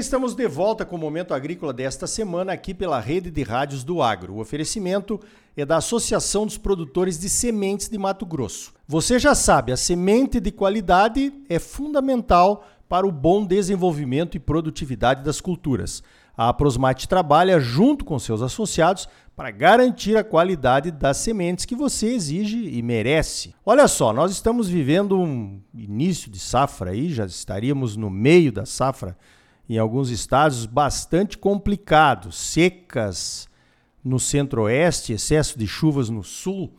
estamos de volta com o Momento Agrícola desta semana aqui pela Rede de Rádios do Agro. O oferecimento é da Associação dos Produtores de Sementes de Mato Grosso. Você já sabe, a semente de qualidade é fundamental para o bom desenvolvimento e produtividade das culturas. A Prosmate trabalha junto com seus associados para garantir a qualidade das sementes que você exige e merece. Olha só, nós estamos vivendo um início de safra aí, já estaríamos no meio da safra em alguns estados bastante complicado, secas no centro-oeste, excesso de chuvas no sul.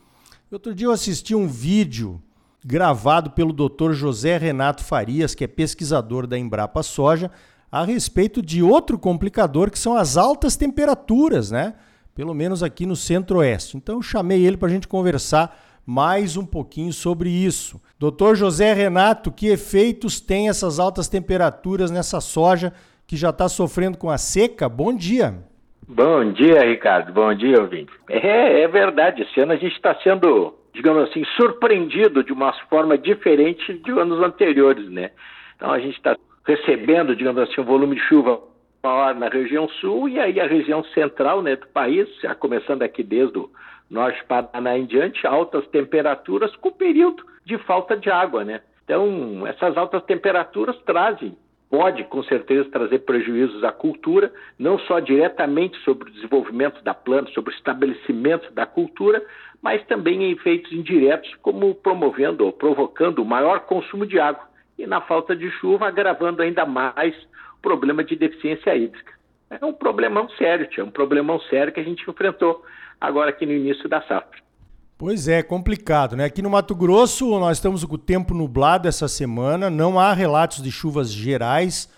Outro dia eu assisti um vídeo gravado pelo Dr. José Renato Farias, que é pesquisador da Embrapa Soja, a respeito de outro complicador que são as altas temperaturas, né? Pelo menos aqui no centro-oeste. Então chamei ele para a gente conversar mais um pouquinho sobre isso. Doutor José Renato, que efeitos tem essas altas temperaturas nessa soja que já está sofrendo com a seca? Bom dia. Bom dia, Ricardo. Bom dia, ouvinte. É, é verdade. Esse ano a gente está sendo, digamos assim, surpreendido de uma forma diferente de anos anteriores, né? Então a gente está recebendo, digamos assim, um volume de chuva maior na região sul e aí a região central né, do país, já começando aqui desde o norte Paraná em diante, altas temperaturas com período de falta de água, né? Então, essas altas temperaturas trazem, pode com certeza trazer prejuízos à cultura, não só diretamente sobre o desenvolvimento da planta, sobre o estabelecimento da cultura, mas também em efeitos indiretos, como promovendo ou provocando o maior consumo de água e na falta de chuva, agravando ainda mais o problema de deficiência hídrica. É um problemão sério, tia, um problemão sério que a gente enfrentou agora aqui no início da safra. Pois é, complicado, né? Aqui no Mato Grosso nós estamos com o tempo nublado essa semana, não há relatos de chuvas gerais,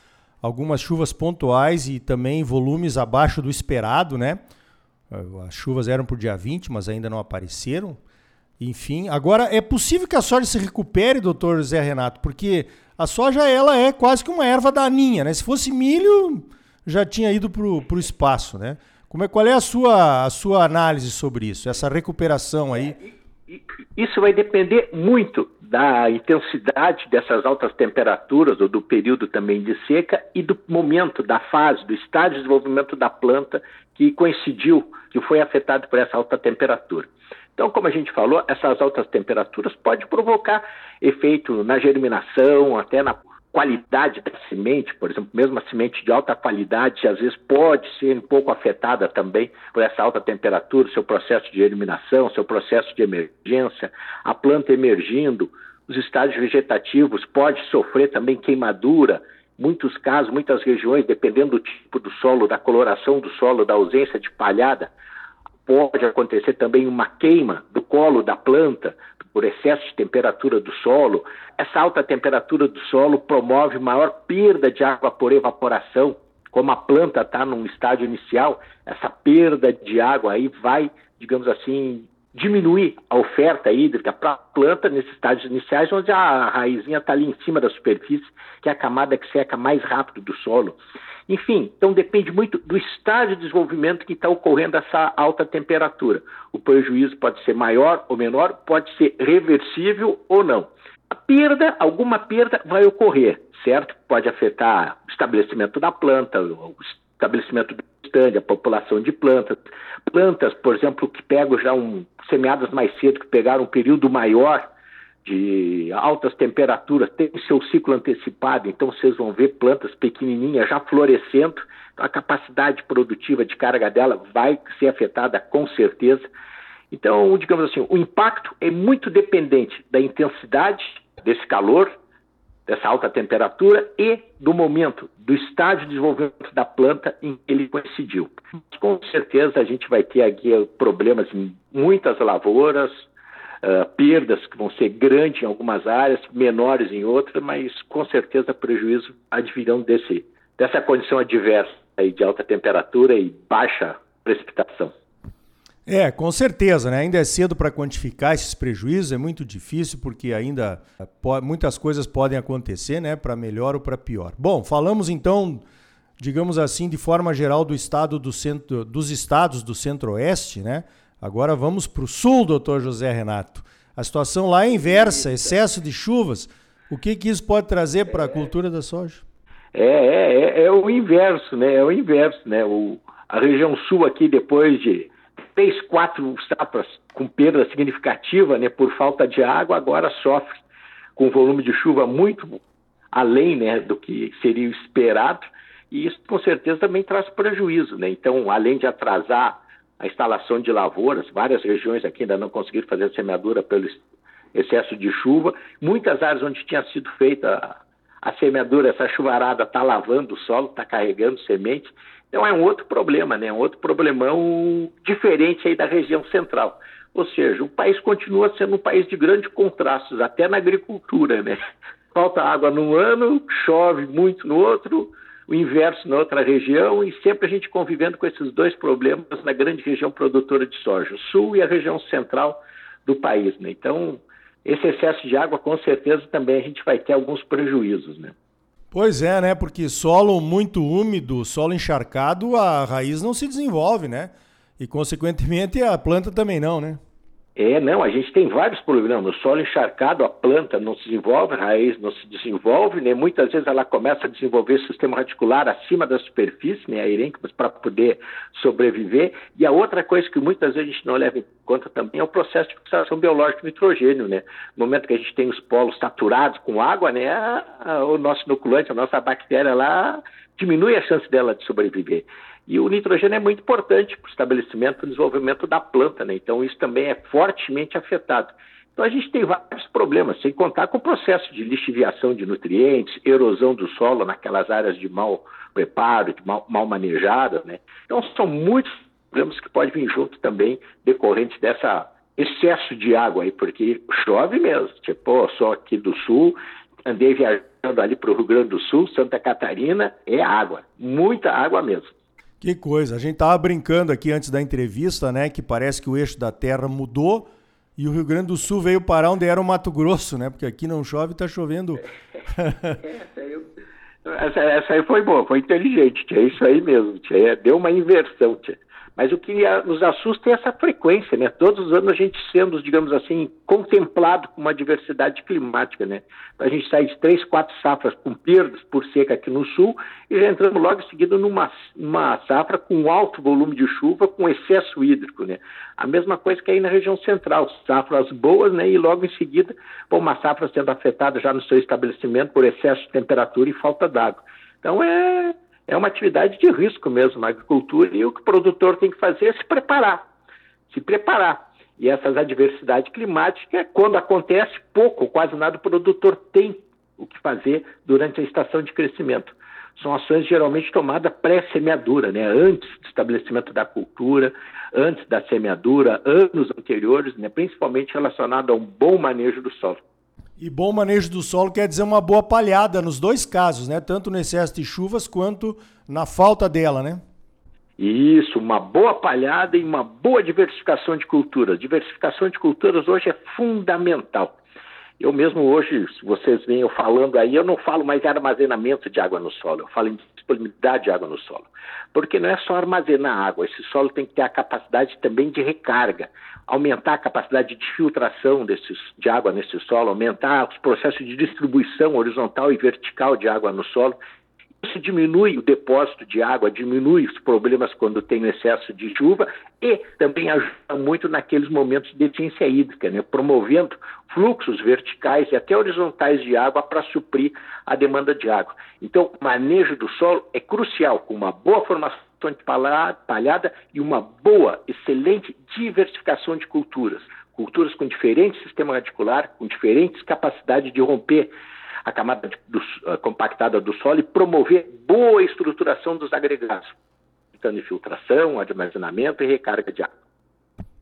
algumas chuvas pontuais e também volumes abaixo do esperado, né? As chuvas eram por dia 20, mas ainda não apareceram. Enfim, agora é possível que a soja se recupere, doutor Zé Renato, porque a soja ela é quase que uma erva daninha, né? Se fosse milho, já tinha ido para o espaço, né? Como é, qual é a sua, a sua análise sobre isso, essa recuperação aí? É, isso vai depender muito da intensidade dessas altas temperaturas ou do período também de seca e do momento, da fase, do estágio de desenvolvimento da planta que coincidiu, que foi afetado por essa alta temperatura. Então, como a gente falou, essas altas temperaturas podem provocar efeito na germinação, até na qualidade da semente, por exemplo, mesmo a semente de alta qualidade, às vezes pode ser um pouco afetada também por essa alta temperatura, seu processo de germinação, seu processo de emergência, a planta emergindo, os estágios vegetativos pode sofrer também queimadura, muitos casos, muitas regiões, dependendo do tipo do solo, da coloração do solo, da ausência de palhada, pode acontecer também uma queima do colo da planta por excesso de temperatura do solo. Essa alta temperatura do solo promove maior perda de água por evaporação. Como a planta está num estágio inicial, essa perda de água aí vai, digamos assim, diminuir a oferta hídrica para a planta nesses estágios iniciais, onde a raizinha está ali em cima da superfície, que é a camada que seca mais rápido do solo. Enfim, então depende muito do estágio de desenvolvimento que está ocorrendo essa alta temperatura. O prejuízo pode ser maior ou menor, pode ser reversível ou não. A perda, alguma perda vai ocorrer, certo? Pode afetar o estabelecimento da planta, o estabelecimento do estande, a população de plantas. Plantas, por exemplo, que pegam já um semeadas mais cedo, que pegaram um período maior de altas temperaturas, tem seu ciclo antecipado, então vocês vão ver plantas pequenininhas já florescendo, então a capacidade produtiva de carga dela vai ser afetada com certeza. Então, digamos assim, o impacto é muito dependente da intensidade desse calor, dessa alta temperatura e do momento, do estágio de desenvolvimento da planta em que ele coincidiu. Com certeza a gente vai ter aqui problemas em muitas lavouras, uh, perdas que vão ser grandes em algumas áreas, menores em outras, mas com certeza prejuízo advirão desse, dessa condição adversa aí de alta temperatura e baixa precipitação. É, com certeza, né? Ainda é cedo para quantificar esses prejuízos, é muito difícil porque ainda eh, muitas coisas podem acontecer, né? Para melhor ou para pior. Bom, falamos então, digamos assim, de forma geral do estado do centro, dos estados do Centro-Oeste, né? Agora vamos para o sul, doutor José Renato. A situação lá é inversa, excesso de chuvas. O que, que isso pode trazer para a cultura da soja? É, é, é, é, o inverso, né? É o inverso, né? O, a região sul aqui, depois de três, quatro safras com perda significativa, né, por falta de água, agora sofre com volume de chuva muito além, né, do que seria esperado, e isso com certeza também traz prejuízo, né? Então, além de atrasar a instalação de lavouras, várias regiões aqui ainda não conseguiram fazer a semeadura pelo excesso de chuva, muitas áreas onde tinha sido feita a semeadura, essa chuvarada está lavando o solo, está carregando semente. Então é um outro problema, né? Um outro problemão diferente aí da região central. Ou seja, o país continua sendo um país de grandes contrastes, até na agricultura, né? Falta água num ano, chove muito no outro, o inverso na outra região, e sempre a gente convivendo com esses dois problemas na grande região produtora de soja, o sul e a região central do país, né? Então, esse excesso de água, com certeza, também a gente vai ter alguns prejuízos, né? Pois é, né? Porque solo muito úmido, solo encharcado, a raiz não se desenvolve, né? E, consequentemente, a planta também não, né? É, não, a gente tem vários problemas. No solo encharcado, a planta não se desenvolve, a raiz não se desenvolve, né? Muitas vezes ela começa a desenvolver sistema radicular acima da superfície, né? A irênquimas, para poder sobreviver. E a outra coisa que muitas vezes a gente não leva em conta também é o processo de fixação biológica do nitrogênio, né? No momento que a gente tem os polos saturados com água, né? O nosso inoculante, a nossa bactéria lá, diminui a chance dela de sobreviver. E o nitrogênio é muito importante para o estabelecimento e desenvolvimento da planta, né? Então isso também é fortemente afetado. Então a gente tem vários problemas, sem contar com o processo de lixiviação de nutrientes, erosão do solo naquelas áreas de mau preparo, de mal, mal manejadas, né? Então são muitos problemas que podem vir junto também decorrentes dessa excesso de água aí, porque chove mesmo. Tipo, só aqui do sul, andei viajando ali para o Rio Grande do Sul, Santa Catarina, é água, muita água mesmo. Que coisa. A gente tava brincando aqui antes da entrevista, né? Que parece que o eixo da Terra mudou e o Rio Grande do Sul veio parar onde era o Mato Grosso, né? Porque aqui não chove e tá chovendo. essa, essa, aí foi boa, foi inteligente, tia. É isso aí mesmo, tia. Deu uma inversão, tia. Mas o que nos assusta é essa frequência, né? Todos os anos a gente sendo, digamos assim, contemplado com uma diversidade climática, né? A gente sai de três, quatro safras com perdas por seca aqui no sul e já entramos logo em seguida numa uma safra com alto volume de chuva, com excesso hídrico, né? A mesma coisa que aí na região central, safras boas, né? E logo em seguida, uma safra sendo afetada já no seu estabelecimento por excesso de temperatura e falta d'água. Então é é uma atividade de risco mesmo na agricultura e o que o produtor tem que fazer é se preparar, se preparar. E essas adversidades climáticas, quando acontece, pouco, quase nada, o produtor tem o que fazer durante a estação de crescimento. São ações geralmente tomadas pré-semeadura, né? antes do estabelecimento da cultura, antes da semeadura, anos anteriores, né? principalmente relacionado a um bom manejo do solo. E bom manejo do solo quer dizer uma boa palhada nos dois casos, né? Tanto no excesso de chuvas quanto na falta dela, né? Isso, uma boa palhada e uma boa diversificação de culturas. Diversificação de culturas hoje é fundamental. Eu mesmo hoje, se vocês veem eu falando aí, eu não falo mais em armazenamento de água no solo, eu falo em disponibilidade de água no solo. Porque não é só armazenar água, esse solo tem que ter a capacidade também de recarga, aumentar a capacidade de filtração desses, de água nesse solo, aumentar os processos de distribuição horizontal e vertical de água no solo isso diminui o depósito de água, diminui os problemas quando tem excesso de chuva e também ajuda muito naqueles momentos de deficiência hídrica, né? promovendo fluxos verticais e até horizontais de água para suprir a demanda de água. Então, o manejo do solo é crucial, com uma boa formação de palhada e uma boa, excelente diversificação de culturas. Culturas com diferente sistema radicular, com diferentes capacidades de romper a camada do, compactada do solo e promover boa estruturação dos agregados, evitando infiltração, armazenamento e recarga de água.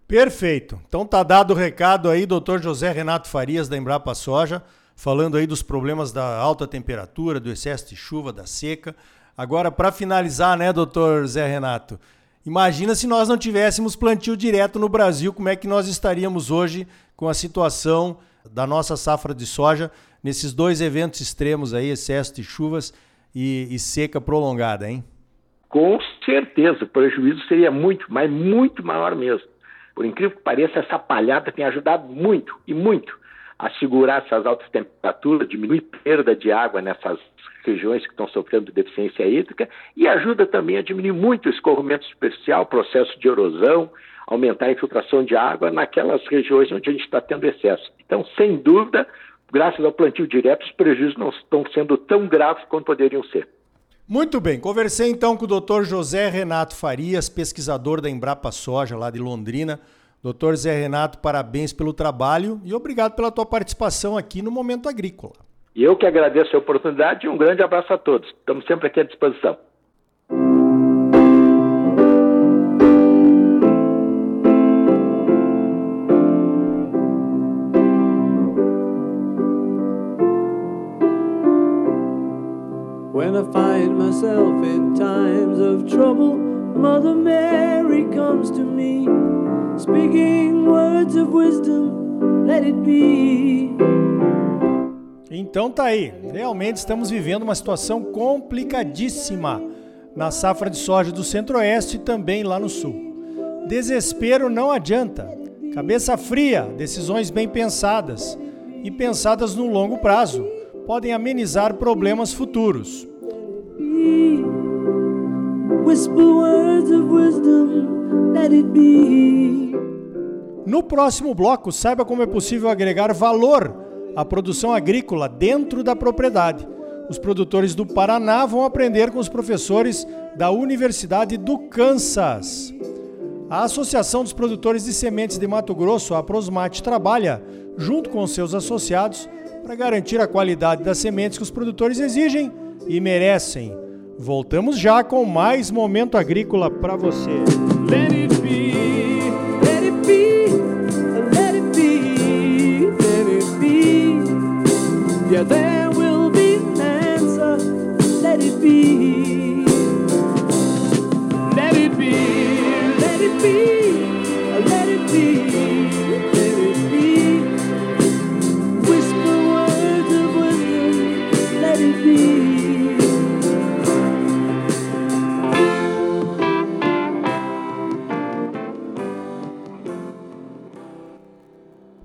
Perfeito. Então tá dado o recado aí, doutor José Renato Farias, da Embrapa Soja, falando aí dos problemas da alta temperatura, do excesso de chuva, da seca. Agora, para finalizar, né, doutor Zé Renato? Imagina se nós não tivéssemos plantio direto no Brasil, como é que nós estaríamos hoje com a situação da nossa safra de soja nesses dois eventos extremos aí, excesso de chuvas e, e seca prolongada, hein? Com certeza, o prejuízo seria muito, mas muito maior mesmo. Por incrível que pareça, essa palhada tem ajudado muito e muito assegurar essas altas temperaturas, diminuir perda de água nessas regiões que estão sofrendo deficiência hídrica e ajuda também a diminuir muito o escorrimento superficial, processo de erosão, aumentar a infiltração de água naquelas regiões onde a gente está tendo excesso. Então, sem dúvida, graças ao plantio direto, os prejuízos não estão sendo tão graves quanto poderiam ser. Muito bem, conversei então com o Dr. José Renato Farias, pesquisador da Embrapa Soja lá de Londrina. Doutor Zé Renato, parabéns pelo trabalho e obrigado pela tua participação aqui no Momento Agrícola. Eu que agradeço a oportunidade e um grande abraço a todos. Estamos sempre aqui à disposição. I find myself in times of trouble, Mother Mary comes to me, speaking words of wisdom, let it be. Então tá aí, realmente estamos vivendo uma situação complicadíssima na safra de soja do Centro-Oeste e também lá no Sul. Desespero não adianta. Cabeça fria, decisões bem pensadas e pensadas no longo prazo podem amenizar problemas futuros. No próximo bloco, saiba como é possível agregar valor à produção agrícola dentro da propriedade. Os produtores do Paraná vão aprender com os professores da Universidade do Kansas. A Associação dos Produtores de Sementes de Mato Grosso, a Prosmate, trabalha, junto com seus associados, para garantir a qualidade das sementes que os produtores exigem e merecem. Voltamos já com mais momento agrícola para você. Let it be, let it be, let it be, let it be. Yeah, there will be an answer. Let it be. Let it be, let it be.